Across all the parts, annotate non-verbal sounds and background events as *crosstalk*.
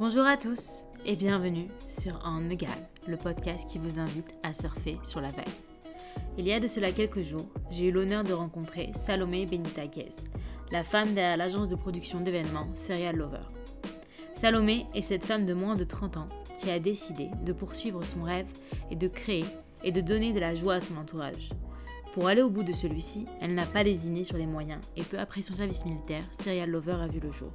Bonjour à tous et bienvenue sur En Égal, le podcast qui vous invite à surfer sur la vague. Il y a de cela quelques jours, j'ai eu l'honneur de rencontrer Salomé Benitaguez, la femme derrière l'agence de production d'événements Serial Lover. Salomé est cette femme de moins de 30 ans qui a décidé de poursuivre son rêve et de créer et de donner de la joie à son entourage. Pour aller au bout de celui-ci, elle n'a pas lésiné sur les moyens et peu après son service militaire, Serial Lover a vu le jour.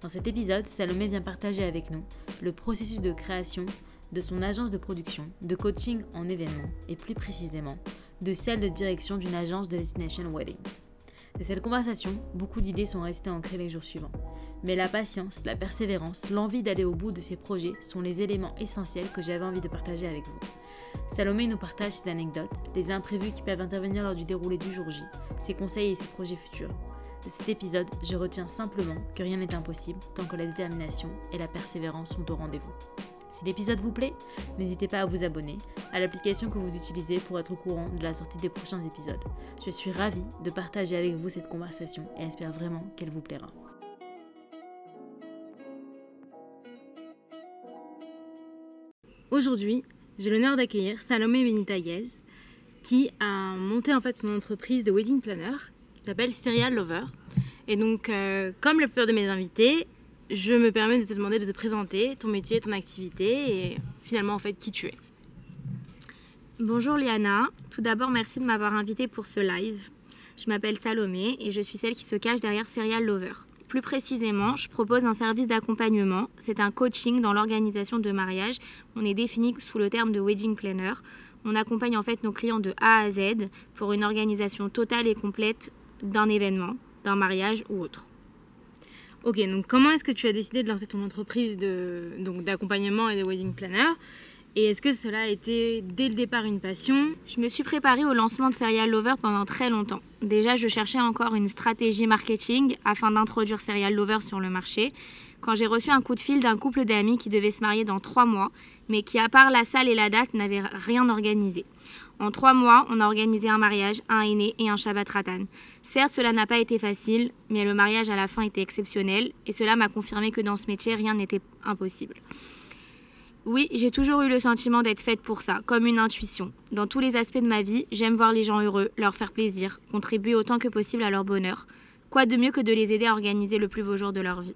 Dans cet épisode, Salomé vient partager avec nous le processus de création de son agence de production, de coaching en événements et plus précisément de celle de direction d'une agence de Destination Wedding. De cette conversation, beaucoup d'idées sont restées ancrées les jours suivants. Mais la patience, la persévérance, l'envie d'aller au bout de ces projets sont les éléments essentiels que j'avais envie de partager avec vous. Salomé nous partage ses anecdotes, les imprévus qui peuvent intervenir lors du déroulé du jour J, ses conseils et ses projets futurs. De cet épisode, je retiens simplement que rien n'est impossible tant que la détermination et la persévérance sont au rendez-vous. Si l'épisode vous plaît, n'hésitez pas à vous abonner à l'application que vous utilisez pour être au courant de la sortie des prochains épisodes. Je suis ravie de partager avec vous cette conversation et espère vraiment qu'elle vous plaira. Aujourd'hui, j'ai l'honneur d'accueillir Salomé Benitaguez qui a monté en fait son entreprise de wedding planner qui s'appelle Serial Lover. Et donc, euh, comme la plupart de mes invités, je me permets de te demander de te présenter ton métier, ton activité et finalement en fait qui tu es. Bonjour Liana, tout d'abord merci de m'avoir invité pour ce live. Je m'appelle Salomé et je suis celle qui se cache derrière Serial Lover. Plus précisément, je propose un service d'accompagnement. C'est un coaching dans l'organisation de mariage. On est défini sous le terme de wedding planner. On accompagne en fait nos clients de A à Z pour une organisation totale et complète d'un événement, d'un mariage ou autre. Ok, donc comment est-ce que tu as décidé de lancer ton entreprise d'accompagnement et de wedding planner? Et est-ce que cela a été dès le départ une passion? Je me suis préparée au lancement de Serial Lover pendant très longtemps. Déjà, je cherchais encore une stratégie marketing afin d'introduire Serial Lover sur le marché. Quand j'ai reçu un coup de fil d'un couple d'amis qui devait se marier dans trois mois, mais qui, à part la salle et la date, n'avait rien organisé. En trois mois, on a organisé un mariage, un aîné et un Shabbat Ratan. Certes, cela n'a pas été facile, mais le mariage à la fin était exceptionnel et cela m'a confirmé que dans ce métier, rien n'était impossible. Oui, j'ai toujours eu le sentiment d'être faite pour ça, comme une intuition. Dans tous les aspects de ma vie, j'aime voir les gens heureux, leur faire plaisir, contribuer autant que possible à leur bonheur. Quoi de mieux que de les aider à organiser le plus beau jour de leur vie?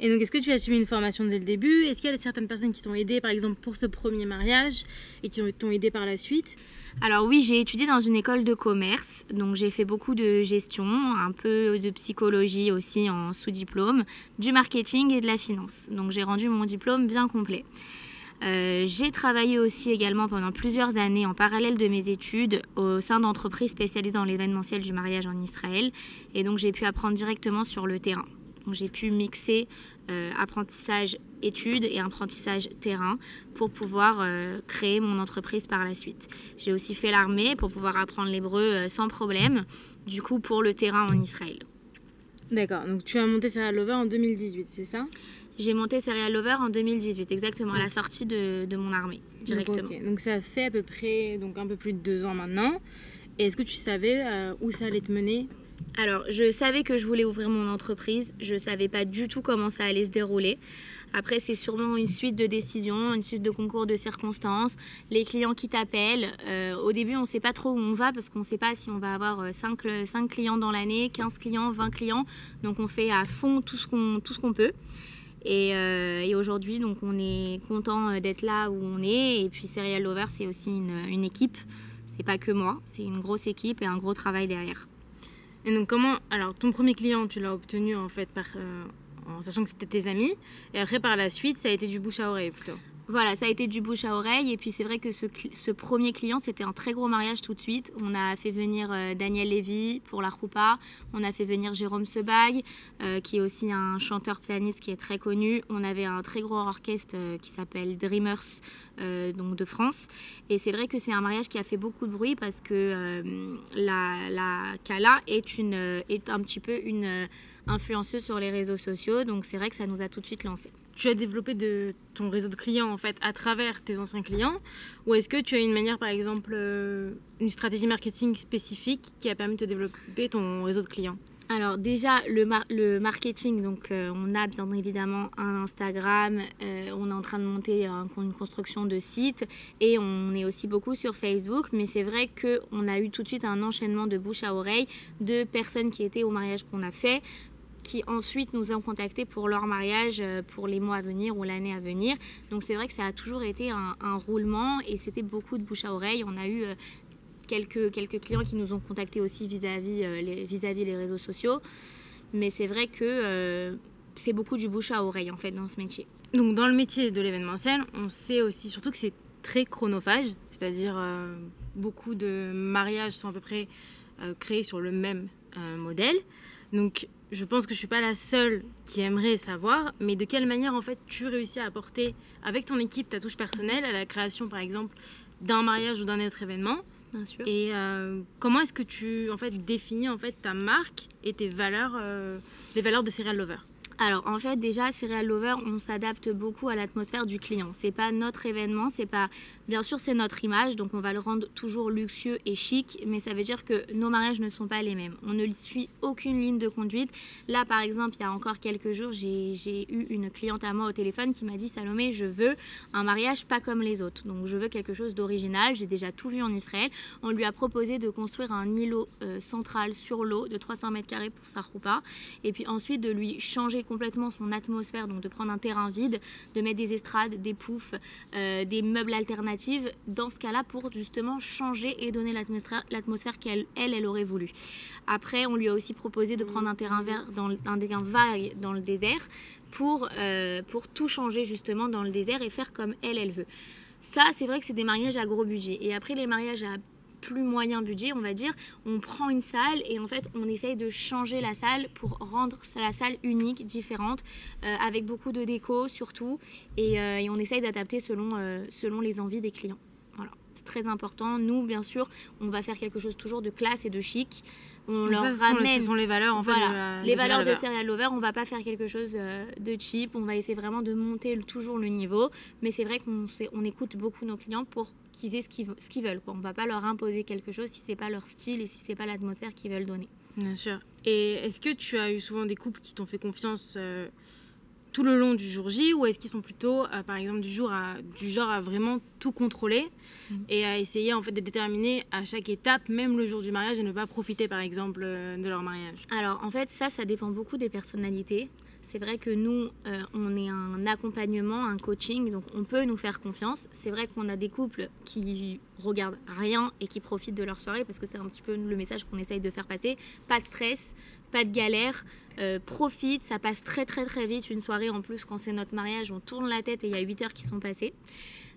Et donc, est-ce que tu as suivi une formation dès le début? Est-ce qu'il y a certaines personnes qui t'ont aidé, par exemple, pour ce premier mariage et qui t'ont aidé par la suite? Alors oui, j'ai étudié dans une école de commerce, donc j'ai fait beaucoup de gestion, un peu de psychologie aussi en sous-diplôme, du marketing et de la finance. Donc j'ai rendu mon diplôme bien complet. Euh, j'ai travaillé aussi également pendant plusieurs années en parallèle de mes études au sein d'entreprises spécialisées dans l'événementiel du mariage en Israël et donc j'ai pu apprendre directement sur le terrain. Donc j'ai pu mixer euh, apprentissage études et apprentissage terrain pour pouvoir euh, créer mon entreprise par la suite. J'ai aussi fait l'armée pour pouvoir apprendre l'hébreu euh, sans problème, du coup pour le terrain en Israël. D'accord, donc tu as monté Serial Lover en 2018, c'est ça? J'ai monté Serial Lover en 2018, exactement, à la sortie de, de mon armée, directement. Donc, donc, ça fait à peu près donc un peu plus de deux ans maintenant. Et est-ce que tu savais où ça allait te mener? Alors, je savais que je voulais ouvrir mon entreprise. Je ne savais pas du tout comment ça allait se dérouler. Après, c'est sûrement une suite de décisions, une suite de concours de circonstances, les clients qui t'appellent. Euh, au début, on ne sait pas trop où on va parce qu'on ne sait pas si on va avoir 5, euh, 5 clients dans l'année, 15 clients, 20 clients. Donc, on fait à fond tout ce qu'on, peut. Et, euh, aujourd'hui, on est content d'être là où on est. Et puis, Serial Lover, c'est aussi une, une équipe. C'est pas que moi, c'est une grosse équipe et un gros travail derrière. Et donc comment alors ton premier client tu l'as obtenu en fait par, euh, en sachant que c'était tes amis et après par la suite ça a été du bouche à oreille plutôt. Voilà, ça a été du bouche à oreille. Et puis c'est vrai que ce, premier client, c'était un très gros mariage tout de suite. On a fait venir euh, Daniel Lévy pour la roupa. On a fait venir Jérôme Sebag, euh, qui est aussi un chanteur pianiste qui est très connu. On avait un très gros orchestre qui s'appelle Dreamers, donc de France. Et c'est vrai que c'est un mariage qui a fait beaucoup de bruit parce que la, la Kala est, est un petit peu une influenceuse sur les réseaux sociaux. Donc c'est vrai que ça nous a tout de suite lancé. Tu as développé ton réseau de clients en fait à travers tes anciens clients ou est-ce que tu as une manière par exemple euh, une stratégie marketing spécifique qui a permis de développer ton réseau de clients? Alors déjà le, le marketing, donc euh, on a bien évidemment un Instagram, euh, on est en train de monter une construction de site et on est aussi beaucoup sur Facebook, mais c'est vrai qu'on a eu tout de suite un enchaînement de bouche à oreille de personnes qui étaient au mariage qu'on a fait, qui ensuite nous ont contactés pour leur mariage euh, pour les mois à venir ou l'année à venir. Donc c'est vrai que ça a toujours été un, roulement et c'était beaucoup de bouche à oreille. On a eu quelques, quelques clients qui nous ont contactés aussi vis-à-vis euh, les, vis-à-vis les réseaux sociaux. Mais c'est vrai que euh, c'est beaucoup du bouche à oreille en fait dans ce métier. Donc dans le métier de l'événementiel, on sait aussi surtout que c'est très chronophage, c'est-à-dire euh, beaucoup de mariages sont à peu près créés sur le même modèle. Donc je pense que je suis pas la seule qui aimerait savoir, mais de quelle manière en fait tu réussis à apporter avec ton équipe ta touche personnelle à la création par exemple d'un mariage ou d'un autre événement? Et euh, comment est-ce que tu en fait, définis en fait, ta marque et tes valeurs, euh, les valeurs de Serial Lover alors en fait déjà Serial Lover on s'adapte beaucoup à l'atmosphère du client. C'est pas notre événement, c'est pas bien sûr c'est notre image donc on va le rendre toujours luxueux et chic mais ça veut dire que nos mariages ne sont pas les mêmes. On ne suit aucune ligne de conduite. Là par exemple il y a encore quelques jours j'ai eu une cliente à moi au téléphone qui m'a dit Salomé je veux un mariage pas comme les autres donc je veux quelque chose d'original. J'ai déjà tout vu en Israël. On lui a proposé de construire un îlot euh, central sur l'eau de 300 mètres carrés pour sa roupa et puis ensuite de lui changer complètement son atmosphère, donc de prendre un terrain vide, de mettre des estrades, des poufs, euh, des meubles alternatifs, dans ce cas-là pour justement changer et donner l'atmosphère qu'elle, elle, elle aurait voulu. Après, on lui a aussi proposé de prendre un terrain vert dans un terrain vague dans le désert pour, euh, pour tout changer justement dans le désert et faire comme elle, elle veut. Ça, c'est vrai que c'est des mariages à gros budget. Et après, les mariages à plus moyen budget, on va dire, on prend une salle et en fait on essaye de changer la salle pour rendre la salle unique, différente, euh, avec beaucoup de déco surtout, et, euh, on essaye d'adapter selon, euh, selon les envies des clients. Voilà, c'est très important. Nous, bien sûr, on va faire quelque chose toujours de classe et de chic. On leur ramène. ce sont les valeurs en fait. les valeurs de Serial Lover. On va pas faire quelque chose de cheap. On va essayer vraiment de monter toujours le niveau. Mais c'est vrai qu'on on écoute beaucoup nos clients pour qu'ils aient ce qu'ils, ce qu'ils veulent. Quoi. On ne va pas leur imposer quelque chose si ce n'est pas leur style et si ce n'est pas l'atmosphère qu'ils veulent donner. Bien sûr. Et est-ce que tu as eu souvent des couples qui t'ont fait confiance euh, tout le long du jour J ou est-ce qu'ils sont plutôt, euh, par exemple, du, jour à, du genre à vraiment tout contrôler mm. et à essayer en fait de déterminer à chaque étape, même le jour du mariage, et ne pas profiter, par exemple, euh, de leur mariage? Alors, en fait, ça, ça dépend beaucoup des personnalités. C'est vrai que nous, euh, on est un accompagnement, un coaching, donc on peut nous faire confiance. C'est vrai qu'on a des couples qui regardent rien et qui profitent de leur soirée parce que c'est un petit peu le message qu'on essaye de faire passer. Pas de stress, pas de galère, euh, profite, ça passe très très très vite. Une soirée en plus, quand c'est notre mariage, on tourne la tête et il y a 8 heures qui sont passées.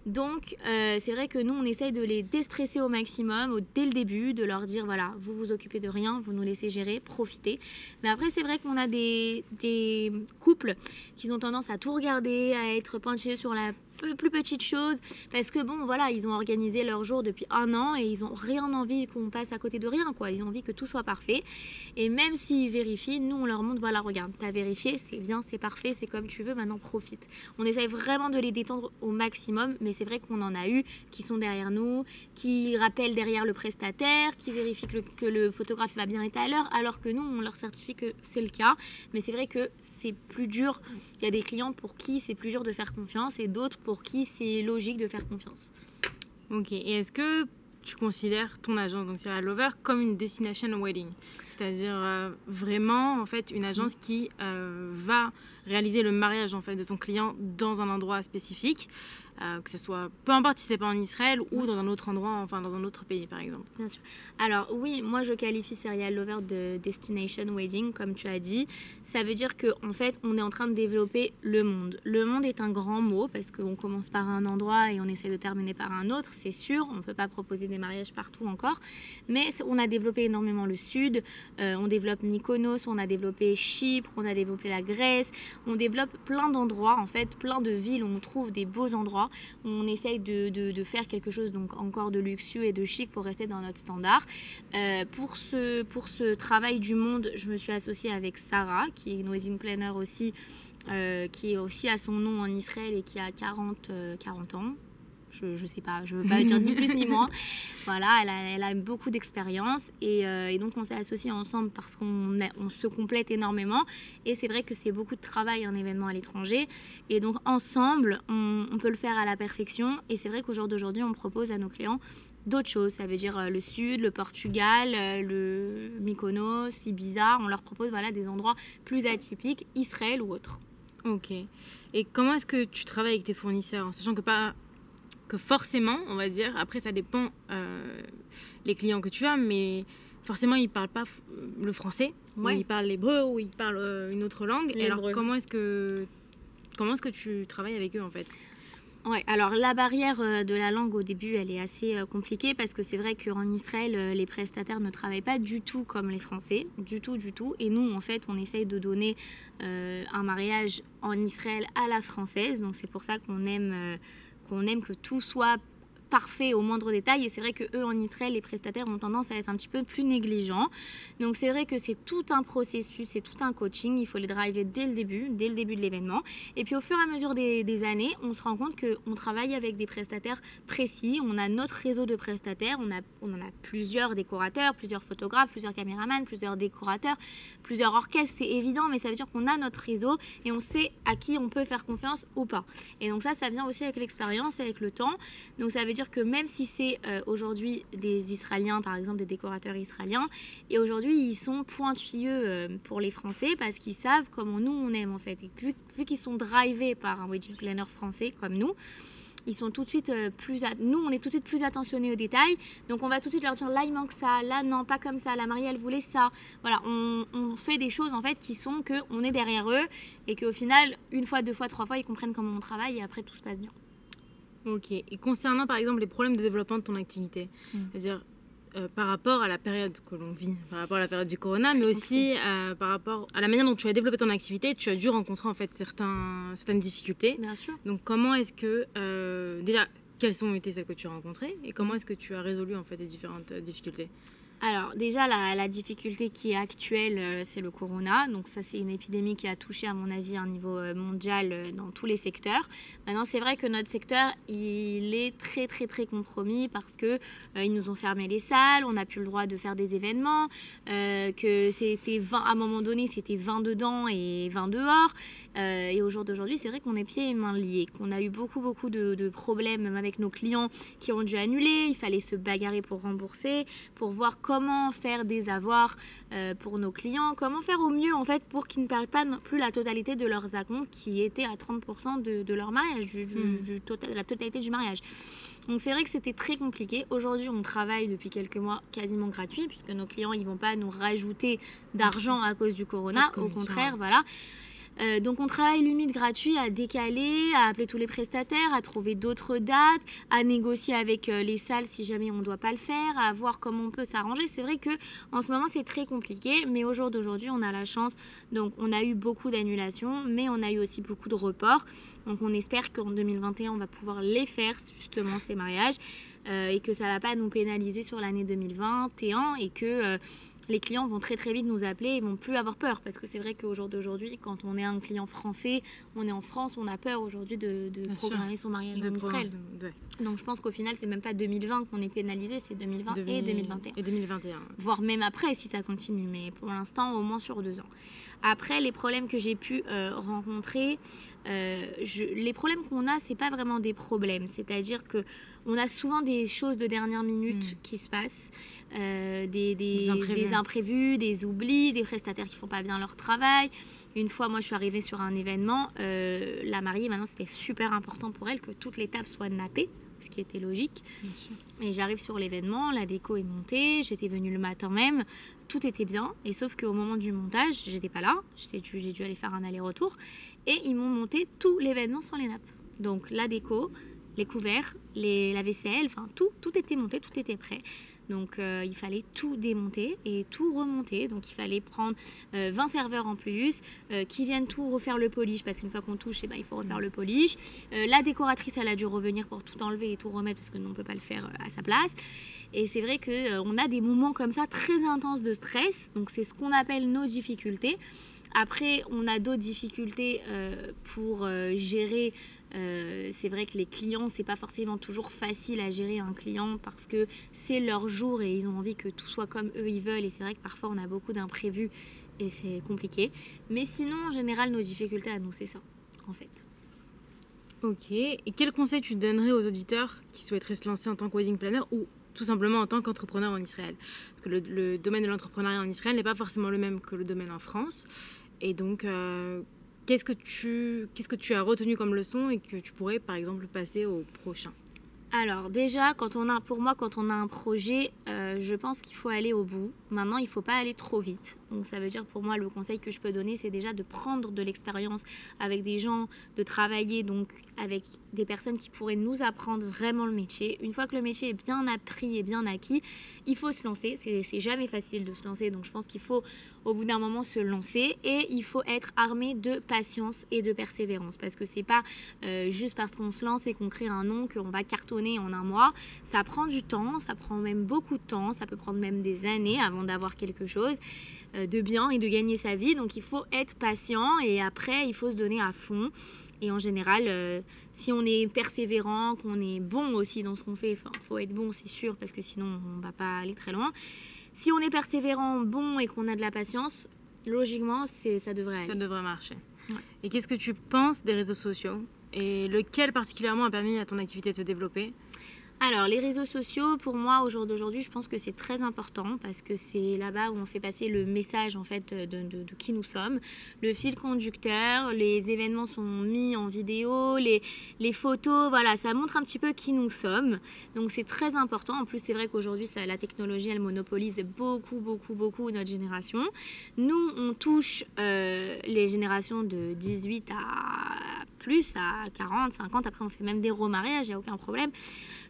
Donc, euh, c'est vrai que nous, on essaye de les déstresser au maximum dès le début, de leur dire voilà, vous vous occupez de rien, vous nous laissez gérer, profitez. Mais après, c'est vrai qu'on a des, des couples qui ont tendance à tout regarder, à être pointillés sur la plus petite chose parce que bon voilà ils ont organisé leur jour depuis un an et ils ont rien envie qu'on passe à côté de rien quoi. Ils ont envie que tout soit parfait. Et même s'ils vérifient nous on leur montre voilà regarde t'as vérifié c'est bien c'est parfait c'est comme tu veux maintenant profite. On essaye vraiment de les détendre au maximum mais c'est vrai qu'on en a eu qui sont derrière nous qui rappellent derrière le prestataire qui vérifient que le, que le photographe va bien être à l'heure alors que nous on leur certifie que c'est le cas. Mais c'est vrai que c'est plus dur. Il y a des clients pour qui c'est plus dur de faire confiance et d'autres pour qui c'est logique de faire confiance. Ok, et est-ce que tu considères ton agence, donc Serial Lover, comme une destination wedding? C'est-à-dire euh, vraiment en fait une agence qui euh, va réaliser le mariage en fait de ton client dans un endroit spécifique euh, que ce soit, peu importe si c'est pas en Israël ou dans un autre endroit, enfin dans un autre pays par exemple. Bien sûr. Alors oui, moi je qualifie Serial Lover de Destination Wedding, comme tu as dit. Ça veut dire qu'en en fait, on est en train de développer le monde. Le monde est un grand mot parce qu'on commence par un endroit et on essaie de terminer par un autre, c'est sûr. On ne peut pas proposer des mariages partout encore. Mais on a développé énormément le sud, euh, on développe Mykonos, on a développé Chypre, on a développé la Grèce, on développe plein d'endroits, en fait, plein de villes où on trouve des beaux endroits on essaye de, faire quelque chose donc encore de luxueux et de chic pour rester dans notre standard. Euh, pour, ce, travail du monde, je me suis associée avec Sarah, qui est une wedding planner aussi, euh, qui est aussi à son nom en Israël et qui a 40, 40 euh, ans. Je, ne sais pas, je veux pas dire ni plus ni moins. *laughs* Voilà, elle a, elle a beaucoup d'expérience et, euh, et, donc on s'est associés ensemble parce qu'on on se complète énormément. Et c'est vrai que c'est beaucoup de travail un événement à l'étranger. Et donc ensemble, on, on peut le faire à la perfection. Et c'est vrai qu'au jour d'aujourd'hui, on propose à nos clients d'autres choses. Ça veut dire euh, le Sud, le Portugal, euh, le Mykonos, Ibiza. On leur propose voilà, des endroits plus atypiques, Israël ou autres. Ok. Et comment est-ce que tu travailles avec tes fournisseurs en sachant que pas que forcément, on va dire, après ça dépend euh, les clients que tu as, mais forcément ils parlent pas le français, ils parlent l'hébreu ou ils parlent une autre langue. Et alors comment est-ce que comment est-ce que tu travailles avec eux en fait? Ouais, alors la barrière euh, de la langue au début, elle est assez euh, compliquée parce que c'est vrai qu'en Israël, euh, les prestataires ne travaillent pas du tout comme les Français, du tout, du tout. Et nous, en fait, on essaye de donner un mariage en Israël à la française. Donc c'est pour ça qu'on aime, qu'on aime que tout soit parfait au moindre détail. Et c'est vrai que eux en Israël, les prestataires ont tendance à être un petit peu plus négligents. Donc c'est vrai que c'est tout un processus, c'est tout un coaching. Il faut les driver dès le début, dès le début de l'événement. Et puis au fur et à mesure des, années, on se rend compte qu'on travaille avec des prestataires précis. On a notre réseau de prestataires. On, a, on en a plusieurs décorateurs, plusieurs photographes, plusieurs caméramans, plusieurs décorateurs, plusieurs orchestres. C'est évident, mais ça veut dire qu'on a notre réseau et on sait à qui on peut faire confiance ou pas. Et donc ça, ça vient aussi avec l'expérience, avec le temps. Donc ça veut dire que même si c'est euh, aujourd'hui des Israéliens, par exemple des décorateurs israéliens, et aujourd'hui ils sont pointilleux euh, pour les Français parce qu'ils savent comment nous on aime en fait. Et vu, vu qu'ils sont drivés par un wedding planner français comme nous, ils sont tout de suite euh, plus nous on est tout de suite plus attentionnés aux détails. Donc on va tout de suite leur dire là il manque ça là non pas comme ça la mariée elle voulait ça. Voilà on, on, fait des choses en fait qui sont que on est derrière eux et qu'au final une fois deux fois trois fois ils comprennent comment on travaille et après tout se passe bien Ok. Et concernant par exemple les problèmes de développement de ton activité, mm. c'est-à-dire euh, par rapport à la période que l'on vit, par rapport à la période du corona, mais aussi euh, par rapport à la manière dont tu as développé ton activité, tu as dû rencontrer en fait certains, certaines difficultés. Bien sûr. Donc comment est-ce que euh, déjà quelles ont été celles que tu as rencontrées et comment est-ce que tu as résolu en fait les différentes difficultés? Alors déjà, la, difficulté qui est actuelle, euh, c'est le corona. Donc ça, c'est une épidémie qui a touché, à mon avis, un niveau euh, mondial euh, dans tous les secteurs. Maintenant, c'est vrai que notre secteur, il est très, très, très compromis parce que ils nous ont fermé les salles, on n'a plus le droit de faire des événements, que c'était 20, à un moment donné, c'était 20 dedans et 20 dehors. et au jour d'aujourd'hui, c'est vrai qu'on est pieds et mains liés, qu'on a eu beaucoup, beaucoup de, de problèmes même avec nos clients qui ont dû annuler. Il fallait se bagarrer pour rembourser, pour voir comment comment faire des avoirs euh, pour nos clients, comment faire au mieux en fait pour qu'ils ne perdent pas non plus la totalité de leurs acomptes qui étaient à 30% de, leur mariage, du, hmm. total, la totalité du mariage. Donc c'est vrai que c'était très compliqué. Aujourd'hui, on travaille depuis quelques mois quasiment gratuit puisque nos clients ils vont pas nous rajouter d'argent à cause du corona. Au contraire, voilà. Euh, donc on travaille limite gratuit à décaler, à appeler tous les prestataires, à trouver d'autres dates, à négocier avec euh, les salles si jamais on ne doit pas le faire, à voir comment on peut s'arranger. C'est vrai que en ce moment c'est très compliqué, mais au jour d'aujourd'hui on a la chance. Donc on a eu beaucoup d'annulations, mais on a eu aussi beaucoup de reports. Donc on espère qu'en 2021 on va pouvoir les faire justement ces mariages euh, et que ça ne va pas nous pénaliser sur l'année 2021 et que les clients vont très très vite nous appeler et vont plus avoir peur parce que c'est vrai qu'au jour d'aujourd'hui, quand on est un client français, on est en France, on a peur aujourd'hui de, programmer son mariage en Israël. Donc je pense qu'au final, c'est même pas 2020 qu'on est pénalisé, c'est 2020 et 2021. Et 2021. Voire même après si ça continue, mais pour l'instant au moins sur deux ans. Après, les problèmes que j'ai pu euh, rencontrer, euh, les problèmes qu'on a, c'est pas vraiment des problèmes. C'est-à-dire que on a souvent des choses de dernière minute hmm. qui se passent, euh, des, des, imprévus. des, oublis, des prestataires qui font pas bien leur travail. Une fois, moi, je suis arrivée sur un événement, la mariée, maintenant, c'était super important pour elle que toutes les tables soient nappées ce qui était logique. Et j'arrive sur l'événement, la déco est montée, j'étais venue le matin même, tout était bien. Et sauf qu'au moment du montage, j'étais pas là, j'ai dû, dû aller faire un aller-retour. Et ils m'ont monté tout l'événement sans les nappes. Donc la déco, les couverts, les, la vaisselle, enfin tout, tout était monté, tout était prêt. Donc euh, il fallait tout démonter et tout remonter. Donc il fallait prendre 20 euh, serveurs en plus euh, qui viennent tout refaire le polish parce qu'une fois qu'on touche, eh ben, il faut refaire le polish. la décoratrice, elle a dû revenir pour tout enlever et tout remettre parce que nous, on ne peut pas le faire à sa place. Et c'est vrai qu'on a des moments comme ça très intenses de stress. Donc c'est ce qu'on appelle nos difficultés. Après, on a d'autres difficultés euh, pour euh, gérer. euh, c'est vrai que les clients, c'est pas forcément toujours facile à gérer un client parce que c'est leur jour et ils ont envie que tout soit comme eux ils veulent. Et c'est vrai que parfois on a beaucoup d'imprévus et c'est compliqué. Mais sinon, en général, nos difficultés à nous, c'est ça, en fait. Ok. Et quel conseil tu donnerais aux auditeurs qui souhaiteraient se lancer en tant que wedding planner ou tout simplement en tant qu'entrepreneur en Israël Parce que le, domaine de l'entrepreneuriat en Israël n'est pas forcément le même que le domaine en France. Et donc, euh, qu'est-ce que tu as retenu comme leçon et que tu pourrais par exemple passer au prochain? Alors déjà, quand on a, pour moi, quand on a un projet, euh, je pense qu'il faut aller au bout. Maintenant, il ne faut pas aller trop vite. Donc ça veut dire pour moi, le conseil que je peux donner, c'est déjà de prendre de l'expérience avec des gens, de travailler donc avec des personnes qui pourraient nous apprendre vraiment le métier. Une fois que le métier est bien appris et bien acquis, il faut se lancer. C'est jamais facile de se lancer, donc je pense qu'il faut au bout d'un moment se lancer et il faut être armé de patience et de persévérance parce que c'est pas euh, juste parce qu'on se lance et qu'on crée un nom qu'on va cartonner en un mois. Ça prend du temps, ça prend même beaucoup de temps, ça peut prendre même des années avant d'avoir quelque chose euh, de bien et de gagner sa vie. Donc il faut être patient et après il faut se donner à fond. Et en général, euh, si on est persévérant, qu'on est bon aussi dans ce qu'on fait, enfin, faut être bon, c'est sûr, parce que sinon on va pas aller très loin. Si on est persévérant, bon et qu'on a de la patience, logiquement, ça devrait aller. Ça devrait marcher. Ouais. Et qu'est-ce que tu penses des réseaux sociaux? Et lequel particulièrement a permis à ton activité de se développer Alors, les réseaux sociaux, pour moi, au jour d'aujourd'hui, je pense que c'est très important parce que c'est là-bas où on fait passer le message en fait de, qui nous sommes, le fil conducteur, les événements sont mis en vidéo, les, photos, voilà, ça montre un petit peu qui nous sommes. Donc c'est très important. En plus, c'est vrai qu'aujourd'hui, la technologie, elle monopolise beaucoup, beaucoup, beaucoup notre génération. Nous, on touche euh, les générations de 18 à plus, à 40, 50. Après, on fait même des remariages, il n'y a aucun problème.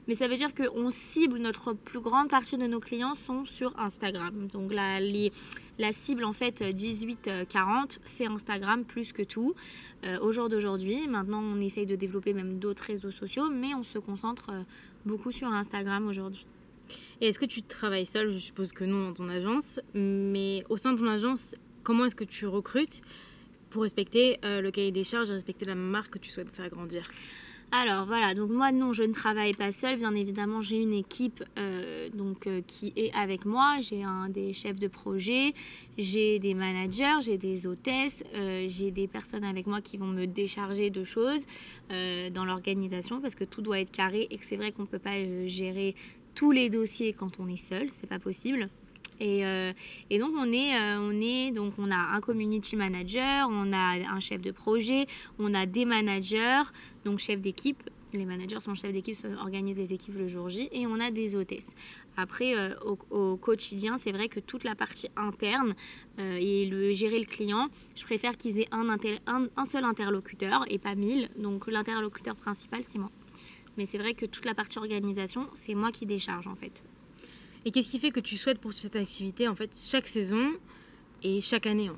Mais ça veut dire qu'on cible, notre plus grande partie de nos clients sont sur Instagram. Donc la, les- la cible en fait 18-40, c'est Instagram plus que tout euh, au jour d'aujourd'hui. Maintenant, on essaye de développer même d'autres réseaux sociaux, mais on se concentre euh, beaucoup sur Instagram aujourd'hui. Et est-ce que tu travailles seul Je suppose que non dans ton agence. Mais au sein de ton agence, comment est-ce que tu recrutes? Pour respecter euh, le cahier des charges et respecter la marque que tu souhaites faire grandir Alors voilà, donc moi non, je ne travaille pas seule. Bien évidemment, j'ai une équipe euh, donc euh, qui est avec moi. J'ai un des chefs de projet, j'ai des managers, j'ai des hôtesses, j'ai des personnes avec moi qui vont me décharger de choses dans l'organisation parce que tout doit être carré et que c'est vrai qu'on ne peut pas gérer tous les dossiers quand on est seul, c'est pas possible. Et, euh, et donc on est, euh, on est, donc on a un community manager, on a un chef de projet, on a des managers, donc chef d'équipe. Les managers sont chefs d'équipe, se- organisent les équipes le jour J, et on a des hôtesses. Après, euh, au, quotidien, c'est vrai que toute la partie interne et le gérer le client, je préfère qu'ils aient un seul interlocuteur et pas mille. Donc l'interlocuteur principal, c'est moi. Mais c'est vrai que toute la partie organisation, c'est moi qui décharge en fait. Et qu'est-ce qui fait que tu souhaites poursuivre cette activité en fait chaque saison et chaque année hein?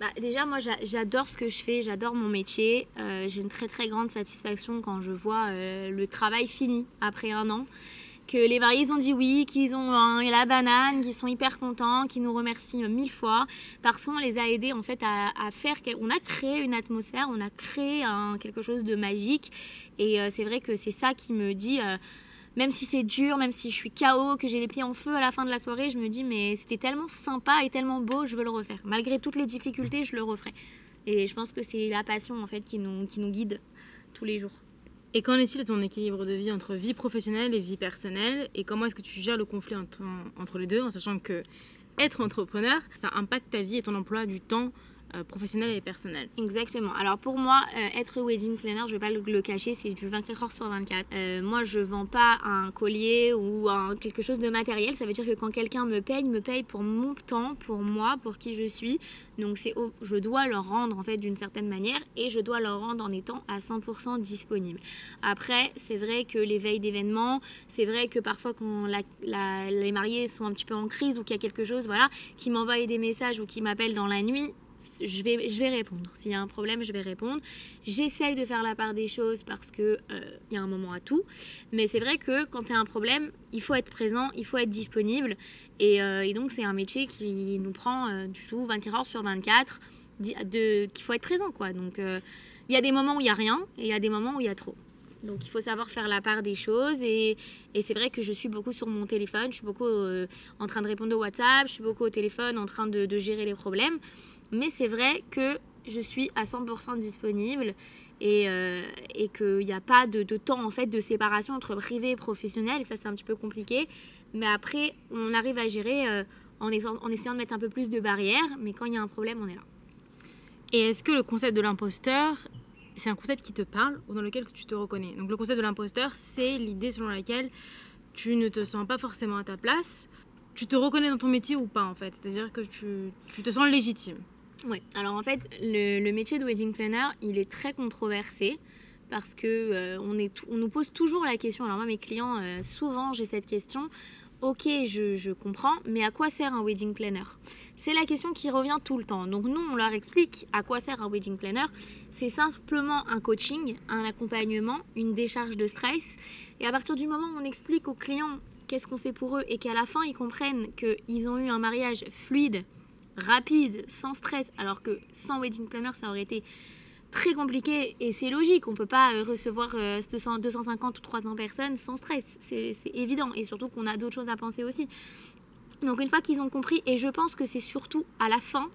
Bah, déjà, moi, j'a- j'adore ce que je fais, j'adore mon métier. Euh, J'ai une très très grande satisfaction quand je vois euh, le travail fini après un an. Que les mariés ils ont dit oui, qu'ils ont hein, la banane, qu'ils sont hyper contents, qu'ils nous remercient mille fois parce qu'on les a aidés en fait à, faire. On a créé une atmosphère, on a créé quelque chose de magique et euh, c'est vrai que c'est ça qui me dit. Même si c'est dur, même si je suis KO, que j'ai les pieds en feu à la fin de la soirée, je me dis mais c'était tellement sympa et tellement beau, je veux le refaire. Malgré toutes les difficultés, je le referai. Et je pense que c'est la passion en fait qui nous, qui nous guide tous les jours. Et qu'en est-il de ton équilibre de vie entre vie professionnelle et vie personnelle? Et comment est-ce que tu gères le conflit entre, entre les deux en sachant que être entrepreneur, ça impacte ta vie et ton emploi du temps euh, professionnel et personnel Exactement. Alors pour moi, euh, être wedding planner, je vais pas le, cacher, c'est du 24 heures sur 24. Euh, moi, je vends pas un collier ou un, quelque chose de matériel. Ça veut dire que quand quelqu'un me paye, me paye pour mon temps, pour moi, pour qui je suis. Donc c'est je dois leur rendre en fait d'une certaine manière et je dois leur rendre en étant à 100% disponible. Après, c'est vrai que les veilles d'événements, c'est vrai que parfois quand les mariés sont un petit peu en crise ou qu'il y a quelque chose, voilà, qui m'envoient des messages ou qui m'appellent dans la nuit, je vais, je vais répondre. S'il y a un problème, je vais répondre. J'essaye de faire la part des choses parce que euh, il y a un moment à tout. Mais c'est vrai que quand il y a un problème, il faut être présent, il faut être disponible. Et, euh, donc c'est un métier qui nous prend euh, du tout 24 heures sur 24. qu'il faut être présent. Donc, euh, il y a des moments où il y a rien et il y a des moments où il y a trop. Donc, il faut savoir faire la part des choses. Et, c'est vrai que je suis beaucoup sur mon téléphone. Je suis beaucoup euh, en train de répondre au WhatsApp. Je suis beaucoup au téléphone en train de gérer les problèmes. Mais c'est vrai que je suis à 100% disponible et, euh, et qu'il n'y a pas de, de, temps en fait de séparation entre privé et professionnel. Ça, c'est un petit peu compliqué. Mais après, on arrive à gérer euh, en, en, essayant de mettre un peu plus de barrières. Mais quand il y a un problème, on est là. Et est-ce que le concept de l'imposteur, c'est un concept qui te parle ou dans lequel tu te reconnais? Donc le concept de l'imposteur, c'est l'idée selon laquelle tu ne te sens pas forcément à ta place. Tu te reconnais dans ton métier ou pas en fait? C'est-à-dire que tu, tu te sens légitime. Oui, alors en fait, le, métier de wedding planner, il est très controversé parce que euh, on, est on nous pose toujours la question. Alors moi, mes clients, euh, souvent, j'ai cette question. Ok, je, je, comprends, mais à quoi sert un wedding planner? C'est la question qui revient tout le temps. Donc nous, on leur explique à quoi sert un wedding planner. C'est simplement un coaching, un accompagnement, une décharge de stress. Et à partir du moment où on explique aux clients qu'est-ce qu'on fait pour eux et qu'à la fin, ils comprennent qu'ils ont eu un mariage fluide, rapide, sans stress, alors que sans wedding planner, ça aurait été très compliqué et c'est logique. On peut pas euh, recevoir 200, 250 ou 300 personnes sans stress. C'est évident. Et surtout qu'on a d'autres choses à penser aussi. Donc une fois qu'ils ont compris, et je pense que c'est surtout à la fin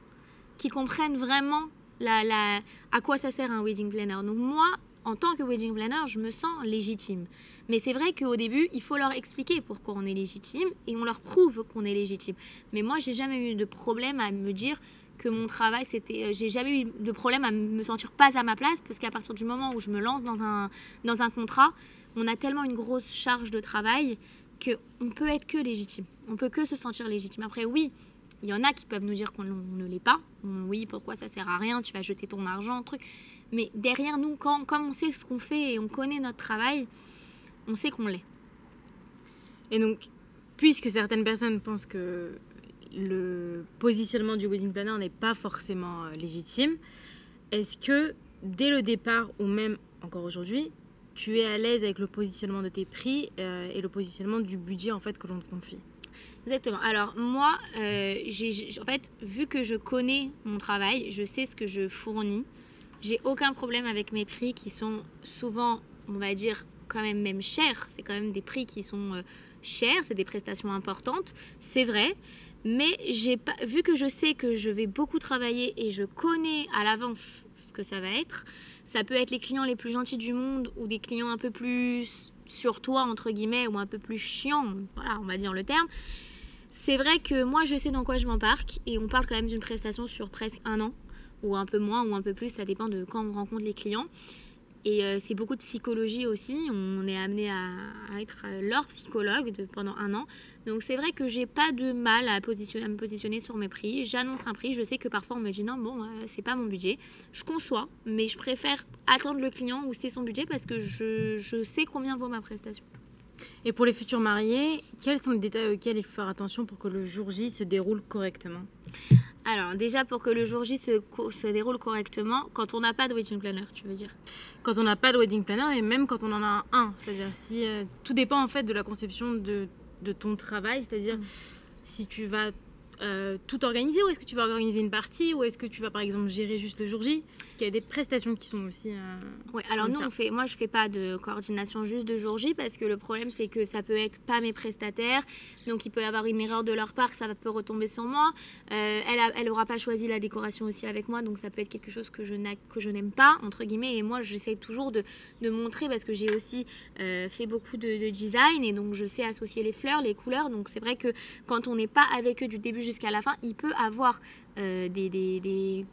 qu'ils comprennent vraiment la, à quoi ça sert un wedding planner. Donc moi, en tant que wedding planner, je me sens légitime. Mais c'est vrai qu'au début, il faut leur expliquer pourquoi on est légitime et on leur prouve qu'on est légitime. Mais moi, j'ai jamais eu de problème à me dire que mon travail, c'était. J'ai jamais eu de problème à me sentir pas à ma place parce qu'à partir du moment où je me lance dans un, dans un contrat, on a tellement une grosse charge de travail qu'on peut être que légitime. On peut que se sentir légitime. Après, oui, il y en a qui peuvent nous dire qu'on ne l'est pas. Oui, pourquoi ça sert à rien, tu vas jeter ton argent, truc. Mais derrière nous, quand, comme on sait ce qu'on fait et on connaît notre travail, on sait qu'on l'est. Et donc, puisque certaines personnes pensent que le positionnement du wedding planner n'est pas forcément euh, légitime, est-ce que dès le départ ou même encore aujourd'hui, tu es à l'aise avec le positionnement de tes prix euh, et le positionnement du budget en fait que l'on te confie? Exactement. Alors moi, euh, j'ai, en fait, vu que je connais mon travail, je sais ce que je fournis, j'ai aucun problème avec mes prix qui sont souvent, on va dire, quand même même chers. C'est quand même des prix qui sont euh, chers, c'est des prestations importantes, c'est vrai. Mais vu que je sais que je vais beaucoup travailler et je connais à l'avance ce que ça va être, ça peut être les clients les plus gentils du monde ou des clients un peu plus sur toi, entre guillemets, ou un peu plus chiants, voilà, on va dire le terme. C'est vrai que moi, je sais dans quoi je m'embarque et on parle quand même d'une prestation sur presque un an, ou un peu moins, ou un peu plus, ça dépend de quand on rencontre les clients. Et euh, c'est beaucoup de psychologie aussi. On est amené à, être leur psychologue pendant un an. Donc c'est vrai que j'ai pas de mal à, me positionner sur mes prix. J'annonce un prix. Je sais que parfois on me dit non, bon, euh, c'est pas mon budget. Je conçois, mais je préfère attendre le client où c'est son budget parce que je, je sais combien vaut ma prestation. Et pour les futurs mariés, quels sont les détails auxquels il faut faire attention pour que le jour J se déroule correctement? Alors, déjà, pour que le jour J se, se déroule correctement, quand on n'a pas de wedding planner, tu veux dire? Quand on n'a pas de wedding planner et même quand on en a un. C'est-à-dire, si euh, tout dépend en fait de la conception de, de ton travail, c'est-à-dire mmh. si tu vas euh, tout organiser ou est-ce que tu vas organiser une partie ou est-ce que tu vas par exemple gérer juste le jour J? Parce qu'il y a des prestations qui sont aussi. Euh, oui, alors nous, on fait, moi je fais pas de coordination juste de jour J parce que le problème c'est que ça peut être pas mes prestataires, donc il peut y avoir une erreur de leur part, ça peut retomber sur moi. Euh, elle, a, elle aura pas choisi la décoration aussi avec moi, donc ça peut être quelque chose que je n'aime pas, entre guillemets, et moi j'essaie toujours de, de, montrer parce que j'ai aussi fait beaucoup de, de design et donc je sais associer les fleurs, les couleurs, donc c'est vrai que quand on n'est pas avec eux du début jusqu'à la fin, il peut avoir euh, des, des, des,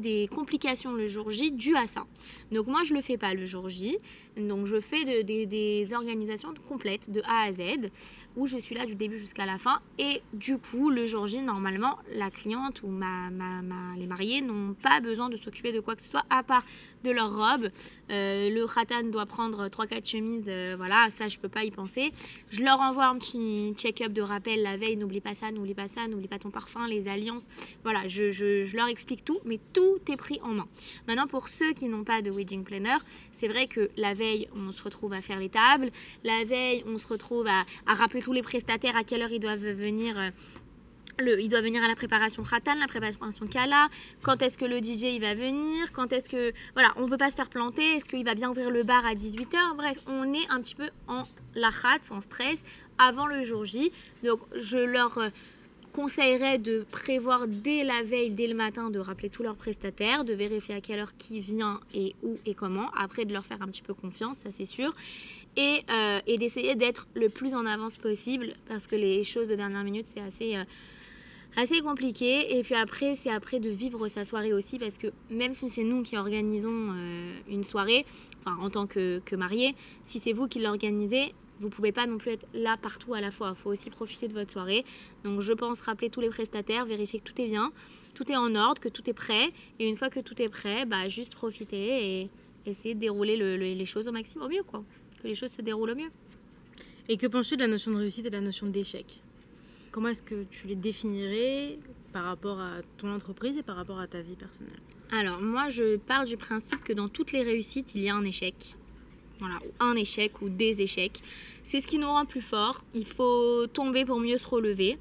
des, complications le jour J dues à ça. Donc moi, je ne le fais pas le jour J. Donc je fais de, des organisations complètes de A à Z où je suis là du début jusqu'à la fin. Et du coup, le jour J, normalement, la cliente ou ma, ma, les mariés n'ont pas besoin de s'occuper de quoi que ce soit à part de leur robe. Euh, le khatan doit prendre 3-4 chemises, euh, voilà, ça je peux pas y penser. Je leur envoie un petit check-up de rappel la veille, n'oublie pas ça, n'oublie pas ça, n'oublie pas ton parfum, les alliances. Voilà, je, je, leur explique tout, mais tout est pris en main. Maintenant, pour ceux qui n'ont pas de wedding planner, c'est vrai que la veille, on se retrouve à faire les tables. La veille, on se retrouve à, à rappeler tous les prestataires à quelle heure ils doivent venir. Euh, le, il doit venir à la préparation Khatan, la préparation Kala, quand est-ce que le DJ va venir, quand est-ce que... Voilà, on ne veut pas se faire planter, est-ce qu'il va bien ouvrir le bar à 18h Bref, on est un petit peu en la en stress, avant le jour J. Donc je leur euh, conseillerais de prévoir dès la veille, dès le matin, de rappeler tous leurs prestataires, de vérifier à quelle heure qui vient et où et comment, après de leur faire un petit peu confiance, ça c'est sûr. Et, euh, d'essayer d'être le plus en avance possible parce que les choses de dernière minute c'est assez assez compliqué. Et puis après, c'est après de vivre sa soirée aussi, parce que même si c'est nous qui organisons euh, une soirée, enfin en tant que, que marié, si c'est vous qui l'organisez, vous pouvez pas non plus être là partout à la fois. Il faut aussi profiter de votre soirée. Donc je pense rappeler tous les prestataires, vérifier que tout est bien, tout est en ordre, que tout est prêt. Et une fois que tout est prêt, bah, juste profiter et essayer de dérouler les choses au maximum, au mieux, quoi. Que les choses se déroulent au mieux. Et que penses-tu de la notion de réussite et de la notion d'échec? Comment est-ce que tu les définirais par rapport à ton entreprise et par rapport à ta vie personnelle? Alors moi je pars du principe que dans toutes les réussites il y a un échec. Voilà, un échec ou des échecs. C'est ce qui nous rend plus forts. Il faut tomber pour mieux se relever.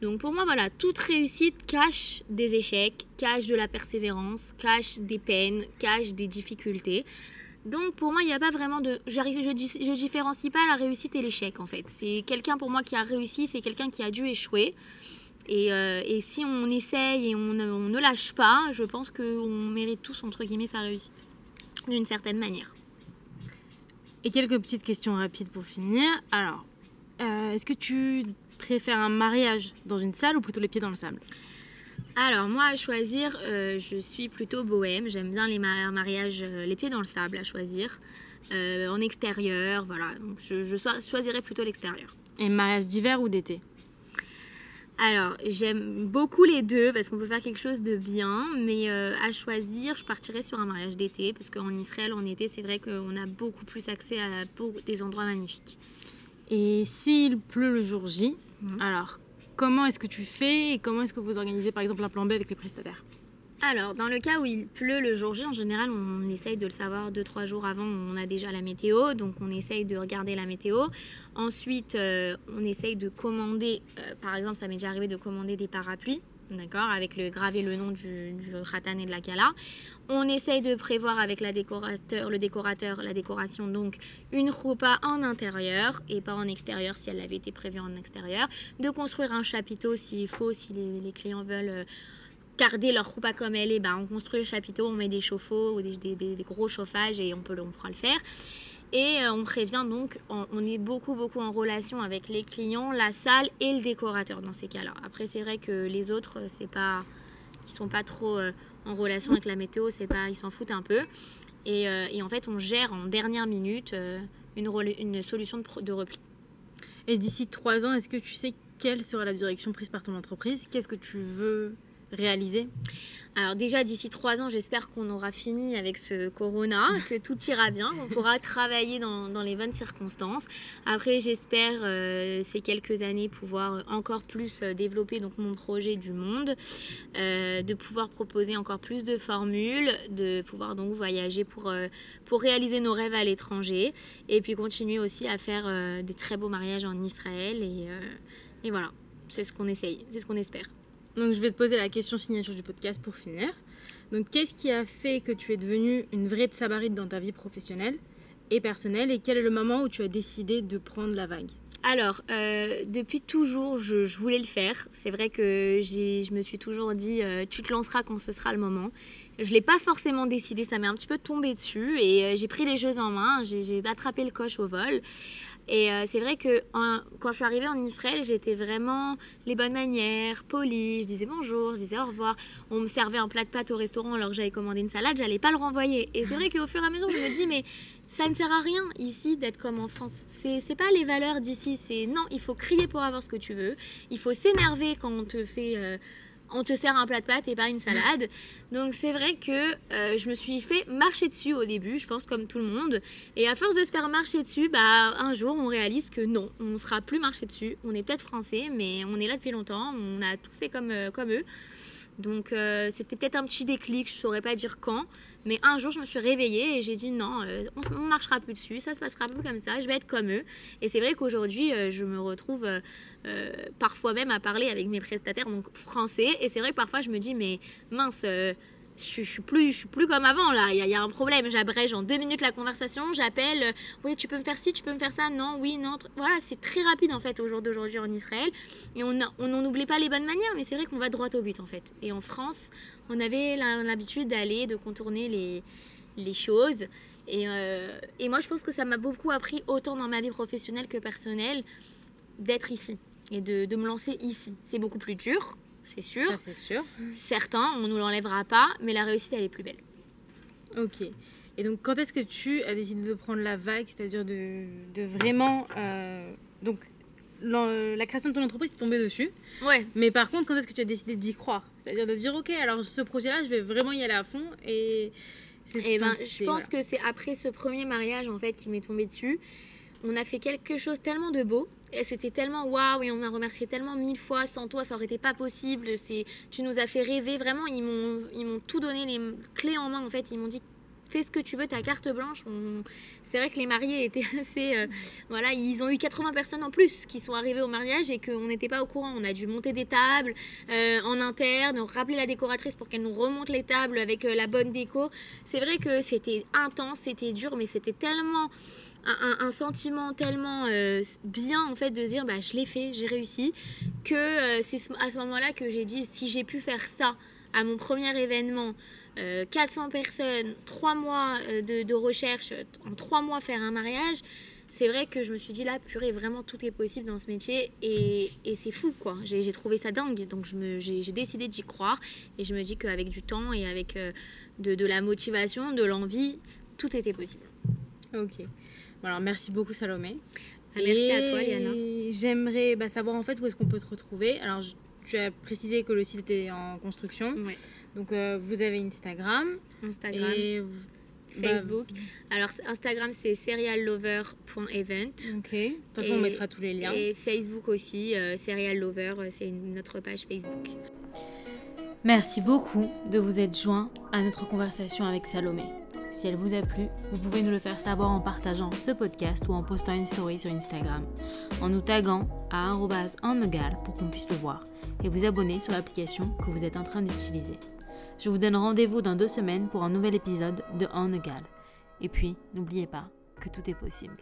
Donc pour moi, voilà, toute réussite cache des échecs, cache de la persévérance, cache des peines, cache des difficultés. Donc pour moi, il n'y a pas vraiment de... Je, je différencie pas la réussite et l'échec en fait. C'est quelqu'un pour moi qui a réussi, c'est quelqu'un qui a dû échouer. Et, euh, si on essaye et on, on, ne lâche pas, je pense qu'on mérite tous entre guillemets sa réussite, d'une certaine manière. Et quelques petites questions rapides pour finir. Alors, euh, est-ce que tu préfères un mariage dans une salle ou plutôt les pieds dans le sable? Alors moi à choisir, euh, je suis plutôt bohème. J'aime bien les mariages, euh, les pieds dans le sable à choisir. En extérieur, voilà. Donc je, je choisirais plutôt l'extérieur. Et mariage d'hiver ou d'été? Alors, j'aime beaucoup les deux parce qu'on peut faire quelque chose de bien, mais à choisir, je partirais sur un mariage d'été parce qu'en Israël, en été, c'est vrai qu'on a beaucoup plus accès à des endroits magnifiques. Et s'il pleut le jour J, mmh. alors comment est-ce que tu fais et comment est-ce que vous organisez par exemple un plan B avec les prestataires? Alors, dans le cas où il pleut le jour J, en général, on essaye de le savoir 2-3 jours avant, on a déjà la météo, donc on essaye de regarder la météo. Ensuite, euh, on essaye de commander, euh, par exemple, ça m'est déjà arrivé de commander des parapluies d'accord, avec le gravé le nom du, du et de la Kala. On essaye de prévoir avec décorateur, le décorateur la décoration, donc une roupa en intérieur et pas en extérieur si elle avait été prévue en extérieur. De construire un chapiteau s'il faut, si les, clients veulent euh, garder leur roupa comme elle est, ben on construit le chapiteau, on met des chauffe-eau ou des, gros chauffages et on, peut, on pourra le faire. Et euh, on prévient donc, on, est beaucoup beaucoup en relation avec les clients, la salle et le décorateur dans ces cas-là. Après c'est vrai que les autres, euh, c'est pas, ils sont pas trop euh, en relation avec la météo, c'est pas, ils s'en foutent un peu. Et, et, en fait on gère en dernière minute une, solution de repli. Et d'ici trois ans, est-ce que tu sais quelle sera la direction prise par ton entreprise? Qu'est-ce que tu veux réaliser alors déjà d'ici trois ans, j'espère qu'on aura fini avec ce corona, *laughs* que tout ira bien, qu'on pourra travailler dans, dans, les bonnes circonstances. Après, j'espère euh, ces quelques années pouvoir encore plus euh, développer donc mon projet du monde, euh, de pouvoir proposer encore plus de formules, de pouvoir donc voyager pour, pour réaliser nos rêves à l'étranger, et puis continuer aussi à faire des très beaux mariages en Israël. Et, et voilà, c'est ce qu'on essaye, c'est ce qu'on espère. Donc je vais te poser la question signature du podcast pour finir. Donc qu'est-ce qui a fait que tu es devenue une vraie sabarite dans ta vie professionnelle et personnelle et quel est le moment où tu as décidé de prendre la vague? Alors, euh, depuis toujours, je, voulais le faire. C'est vrai que je me suis toujours dit, euh, tu te lanceras quand ce sera le moment. Je ne l'ai pas forcément décidé, ça m'est un petit peu tombé dessus et euh, j'ai pris les choses en main, j'ai attrapé le coche au vol. Et euh, c'est vrai que quand je suis arrivée en Israël, j'étais vraiment les bonnes manières, polie. Je disais bonjour, je disais au revoir. On me servait un plat de pâtes au restaurant alors que j'avais commandé une salade, j'allais pas le renvoyer. Et c'est vrai qu'au fur et à mesure, je me dis, mais ça ne sert à rien ici d'être comme en France. C'est, c'est pas les valeurs d'ici. C'est non, il faut crier pour avoir ce que tu veux. Il faut s'énerver quand on te fait. Euh, on te sert un plat de pâtes et pas une salade. Donc c'est vrai que euh, je me suis fait marcher dessus au début, je pense comme tout le monde. Et à force de se faire marcher dessus, bah un jour on réalise que non, on ne sera plus marché dessus. On est peut-être français, mais on est là depuis longtemps, on a tout fait comme, euh, comme eux. Donc euh, c'était peut-être un petit déclic, je saurais pas dire quand, Mais un jour, je me suis réveillée et j'ai dit non, euh, on ne marchera plus dessus, ça se passera plus comme ça, je vais être comme eux. Et c'est vrai qu'aujourd'hui, euh, je me retrouve parfois même à parler avec mes prestataires donc français. Et c'est vrai que parfois, je me dis, mais mince je, je, suis plus, je suis plus comme avant là. Il y, a un problème. J'abrège en deux minutes la conversation. J'appelle. Euh, oui, tu peux me faire ci, tu peux me faire ça. Non, oui, non. Voilà, c'est très rapide en fait au jour d'aujourd'hui en Israël. Et on n'en oublie pas les bonnes manières, mais c'est vrai qu'on va droit au but en fait. Et en France, on avait l'habitude d'aller, de contourner les, choses. Et, euh, et moi, je pense que ça m'a beaucoup appris, autant dans ma vie professionnelle que personnelle, d'être ici et de me lancer ici. C'est beaucoup plus dur, c'est sûr. c'est sûr. Certains, on ne nous l'enlèvera pas, mais la réussite, elle est plus belle. Ok. Et donc, quand est-ce que tu as décidé de prendre la vague, c'est-à-dire de, de, vraiment. Euh, donc, la création de ton entreprise est tombée dessus. Ouais. Mais par contre, quand est-ce que tu as décidé d'y croire? C'est-à-dire de dire, ok, alors ce projet-là, je vais vraiment y aller à fond. Et. Et eh ben, je pense que c'est après ce premier mariage en fait qui m'est tombé dessus. On a fait quelque chose tellement de beau et c'était tellement waouh et on m'a remercié tellement mille fois. Sans toi, ça aurait été pas possible. Tu nous as fait rêver. Vraiment, ils m'ont, ils m'ont tout donné les clés en main. En fait, ils m'ont dit fais ce que tu veux, ta carte blanche. C'est vrai que les mariés étaient *laughs* assez. Euh, voilà, ils ont eu 80 personnes en plus qui sont arrivées au mariage et qu'on n'était pas au courant. On a dû monter des tables euh, en interne, rappeler la décoratrice pour qu'elle nous remonte les tables avec euh, la bonne déco. C'est vrai que c'était intense, c'était dur, mais c'était tellement un, sentiment tellement euh, bien en fait de dire bah, je l'ai fait, j'ai réussi, que euh, c'est à ce moment-là que j'ai dit si j'ai pu faire ça à mon premier événement, 400 euh, personnes, 3 mois de, recherche, en 3 mois faire un mariage, c'est vrai que je me suis dit là, purée, vraiment tout est possible dans ce métier et, c'est fou quoi. J'ai trouvé ça dingue, donc j'ai décidé d'y croire et je me dis qu'avec du temps et avec de, de la motivation, de l'envie, tout était possible. Ok alors merci beaucoup Salomé. Ah, merci à toi Liana. J'aimerais bah, savoir en fait où est-ce qu'on peut te retrouver. Alors tu as précisé que le site était en construction. Donc euh, vous avez Instagram. Instagram. Et bah, Facebook. Alors Instagram c'est seriallover.event. Ok. De toute façon on mettra tous les liens. Et Facebook aussi, euh, Serial Lover, euh, c'est notre page Facebook. Merci beaucoup de vous être joint à notre conversation avec Salomé. Si elle vous a plu, vous pouvez nous le faire savoir en partageant ce podcast ou en postant une story sur Instagram, en nous taguant à egal pour qu'on puisse le voir et vous abonner sur l'application que vous êtes en train d'utiliser. Je vous donne rendez-vous dans deux semaines pour un nouvel épisode de En Egal. Et puis, n'oubliez pas que tout est possible.